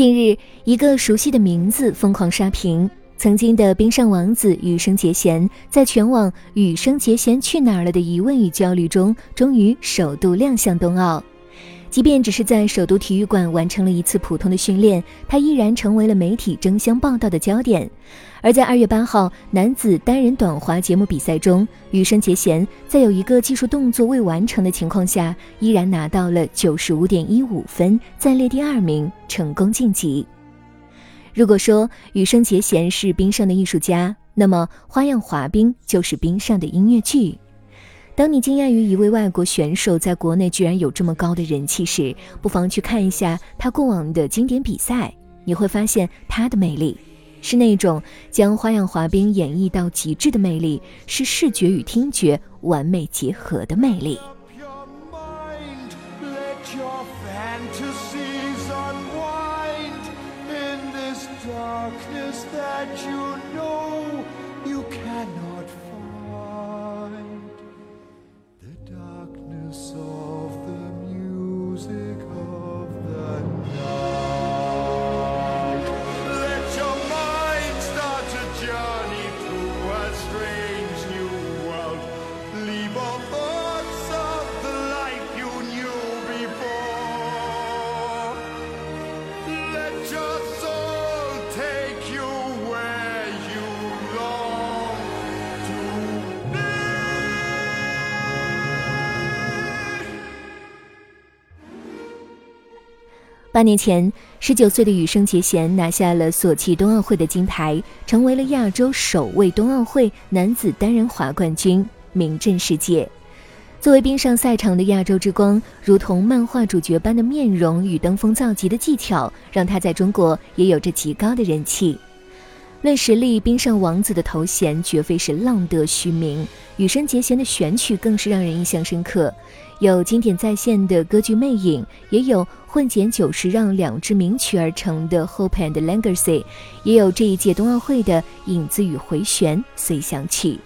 近日，一个熟悉的名字疯狂刷屏。曾经的冰上王子羽生结弦，在全网“羽生结弦去哪儿了”的疑问与焦虑中，终于首度亮相冬奥。即便只是在首都体育馆完成了一次普通的训练，他依然成为了媒体争相报道的焦点。而在二月八号男子单人短滑节目比赛中，羽生结弦在有一个技术动作未完成的情况下，依然拿到了九十五点一五分，暂列第二名，成功晋级。如果说羽生结弦是冰上的艺术家，那么花样滑冰就是冰上的音乐剧。当你惊讶于一位外国选手在国内居然有这么高的人气时，不妨去看一下他过往的经典比赛，你会发现他的魅力是那种将花样滑冰演绎到极致的魅力，是视觉与听觉完美结合的魅力。八年前，十九岁的羽生结弦拿下了索契冬奥会的金牌，成为了亚洲首位冬奥会男子单人滑冠军，名震世界。作为冰上赛场的亚洲之光，如同漫画主角般的面容与登峰造极的技巧，让他在中国也有着极高的人气。论实力，冰上王子的头衔绝非是浪得虚名。羽生结弦的选曲更是让人印象深刻，有经典再现的歌剧《魅影》，也有混剪九十让两支名曲而成的《Hope and Legacy》，也有这一届冬奥会的影子与回旋随想曲。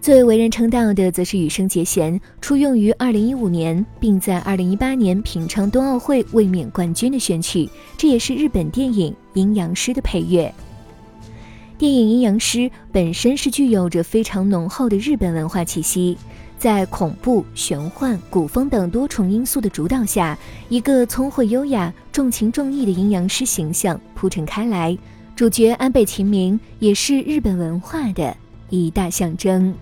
最为人称道的，则是羽生结弦，出用于2015年，并在2018年平昌冬奥会卫冕冠军的选曲，这也是日本电影《阴阳师》的配乐。电影《阴阳师》本身是具有着非常浓厚的日本文化气息，在恐怖、玄幻、古风等多重因素的主导下，一个聪慧优雅、重情重义的阴阳师形象铺陈开来，主角安倍晴明也是日本文化的一大象征。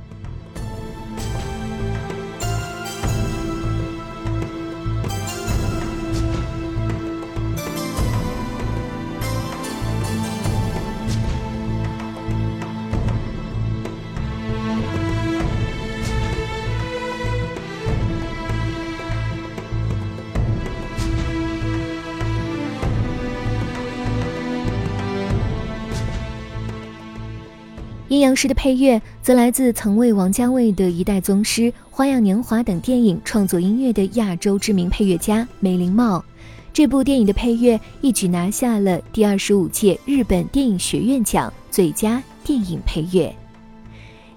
当时的配乐则来自曾为王家卫的一代宗师、花样年华等电影创作音乐的亚洲知名配乐家梅林茂。这部电影的配乐一举拿下了第二十五届日本电影学院奖最佳电影配乐。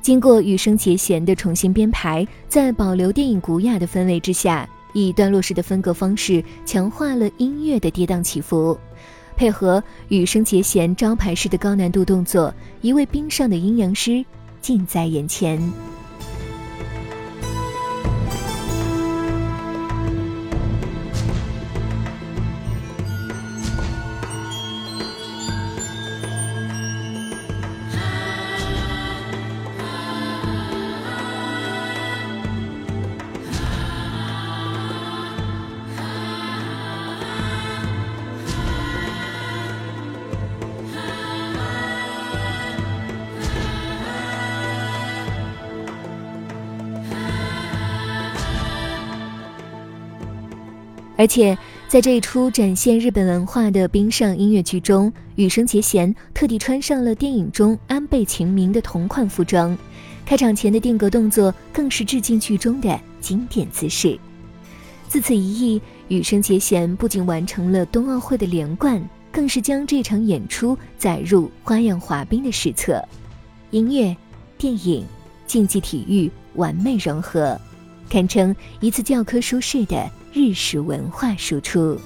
经过羽生结弦的重新编排，在保留电影古雅的氛围之下，以段落式的分隔方式强化了音乐的跌宕起伏。配合羽生结弦招牌式的高难度动作，一位冰上的阴阳师近在眼前。而且，在这一出展现日本文化的冰上音乐剧中，羽生结弦特地穿上了电影中安倍晴明的同款服装，开场前的定格动作更是致敬剧中的经典姿势。自此一役，羽生结弦不仅完成了冬奥会的连冠，更是将这场演出载入花样滑冰的史册。音乐、电影、竞技体育完美融合，堪称一次教科书式的。日式文化输出。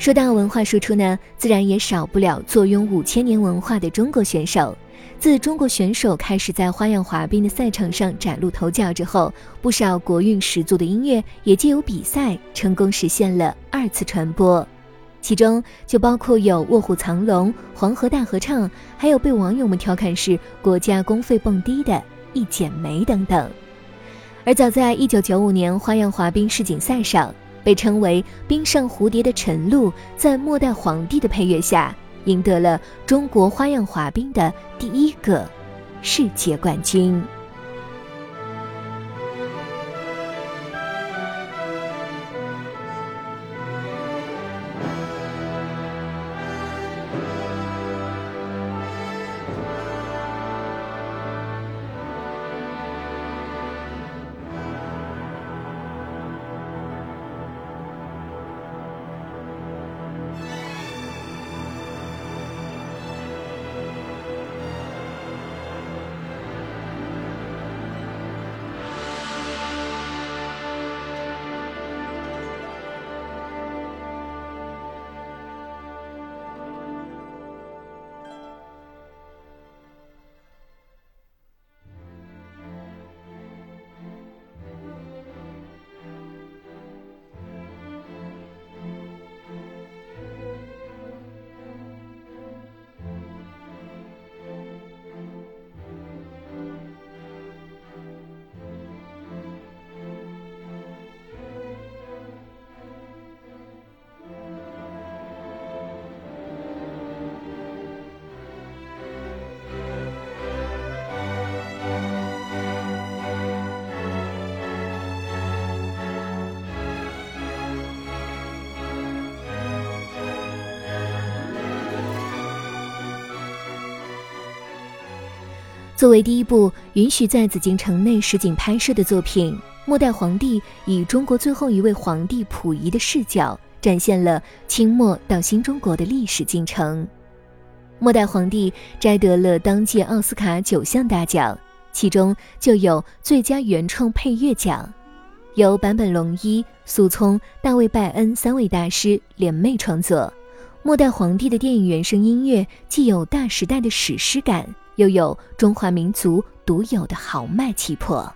说到文化输出呢，自然也少不了坐拥五千年文化的中国选手。自中国选手开始在花样滑冰的赛场上崭露头角之后，不少国运十足的音乐也借由比赛成功实现了二次传播。其中就包括有《卧虎藏龙》《黄河大合唱》，还有被网友们调侃是国家公费蹦迪的《一剪梅》等等。而早在一九九五年花样滑冰世锦赛上。被称为“冰上蝴蝶”的陈露，在末代皇帝的配乐下，赢得了中国花样滑冰的第一个世界冠军。作为第一部允许在紫禁城内实景拍摄的作品，《末代皇帝》以中国最后一位皇帝溥仪的视角，展现了清末到新中国的历史进程。《末代皇帝》摘得了当届奥斯卡九项大奖，其中就有最佳原创配乐奖，由坂本龙一、苏聪、大卫拜恩三位大师联袂创作。《末代皇帝》的电影原声音乐既有大时代的史诗感。又有中华民族独有的豪迈气魄。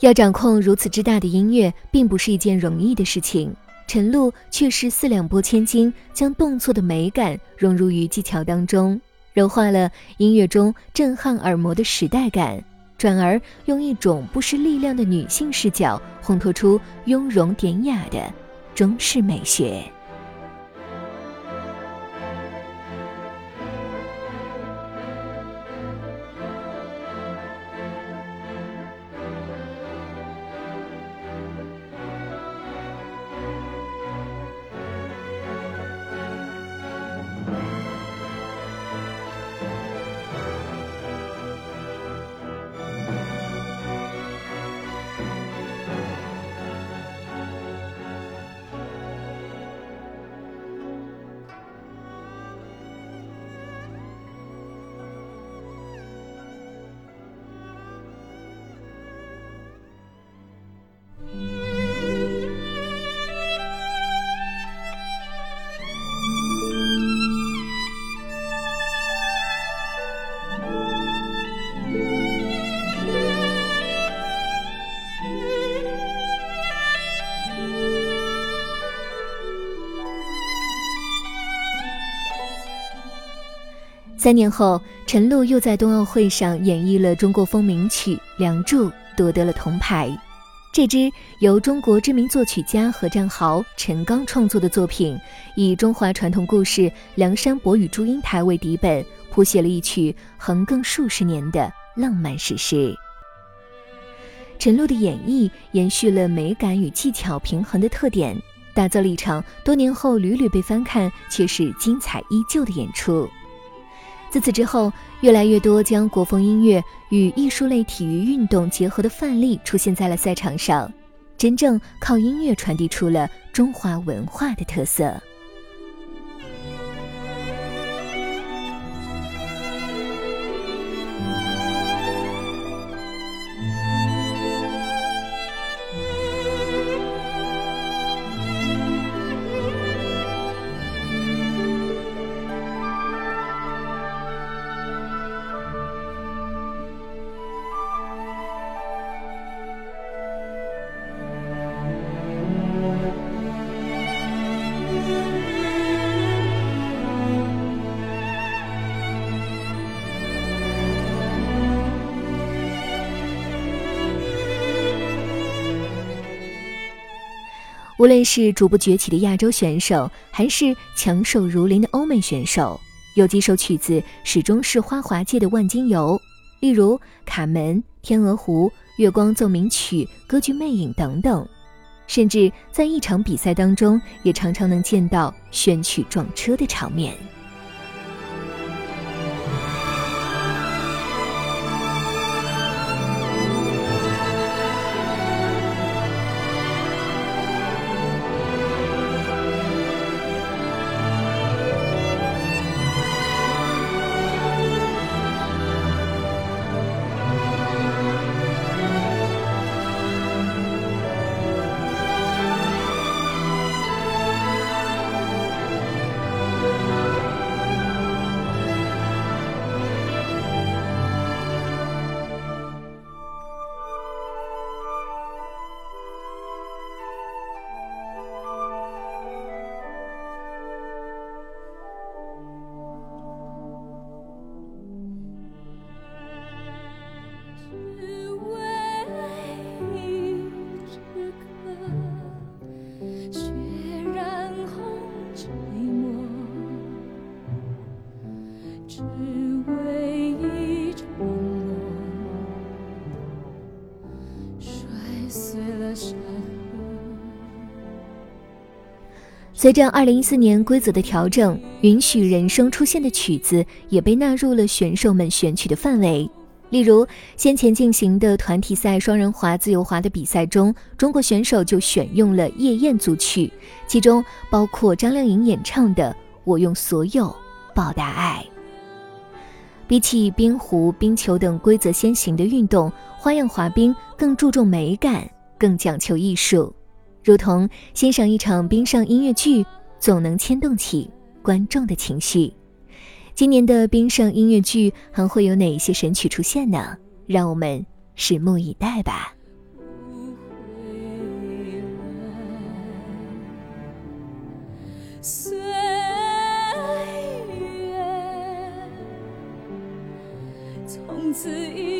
要掌控如此之大的音乐，并不是一件容易的事情。陈露却是四两拨千斤，将动作的美感融入于技巧当中，柔化了音乐中震撼耳膜的时代感，转而用一种不失力量的女性视角，烘托出雍容典雅的中式美学。三年后，陈露又在冬奥会上演绎了中国风名曲《梁祝》，夺得了铜牌。这支由中国知名作曲家何占豪、陈刚创作的作品，以中华传统故事《梁山伯与祝英台》为底本，谱写了一曲横亘数十年的浪漫史诗。陈露的演绎延续了美感与技巧平衡的特点，打造了一场多年后屡屡被翻看却是精彩依旧的演出。自此之后，越来越多将国风音乐与艺术类体育运动结合的范例出现在了赛场上，真正靠音乐传递出了中华文化的特色。无论是逐步崛起的亚洲选手，还是强手如林的欧美选手，有几首曲子始终是花滑界的万金油，例如《卡门》《天鹅湖》《月光奏鸣曲》《歌剧魅影》等等。甚至在一场比赛当中，也常常能见到选曲撞车的场面。随着二零一四年规则的调整允许人生出现的曲子也被纳入了选手们选取的范围。例如先前进行的团体赛双人滑自由滑的比赛中中国选手就选用了夜宴组曲其中包括张靓颖演唱的我用所有报答爱。比起冰壶冰球等规则先行的运动花样滑冰更注重美感更讲求艺术，如同欣赏一场冰上音乐剧，总能牵动起观众的情绪。今年的冰上音乐剧还会有哪些神曲出现呢？让我们拭目以待吧。岁月从此一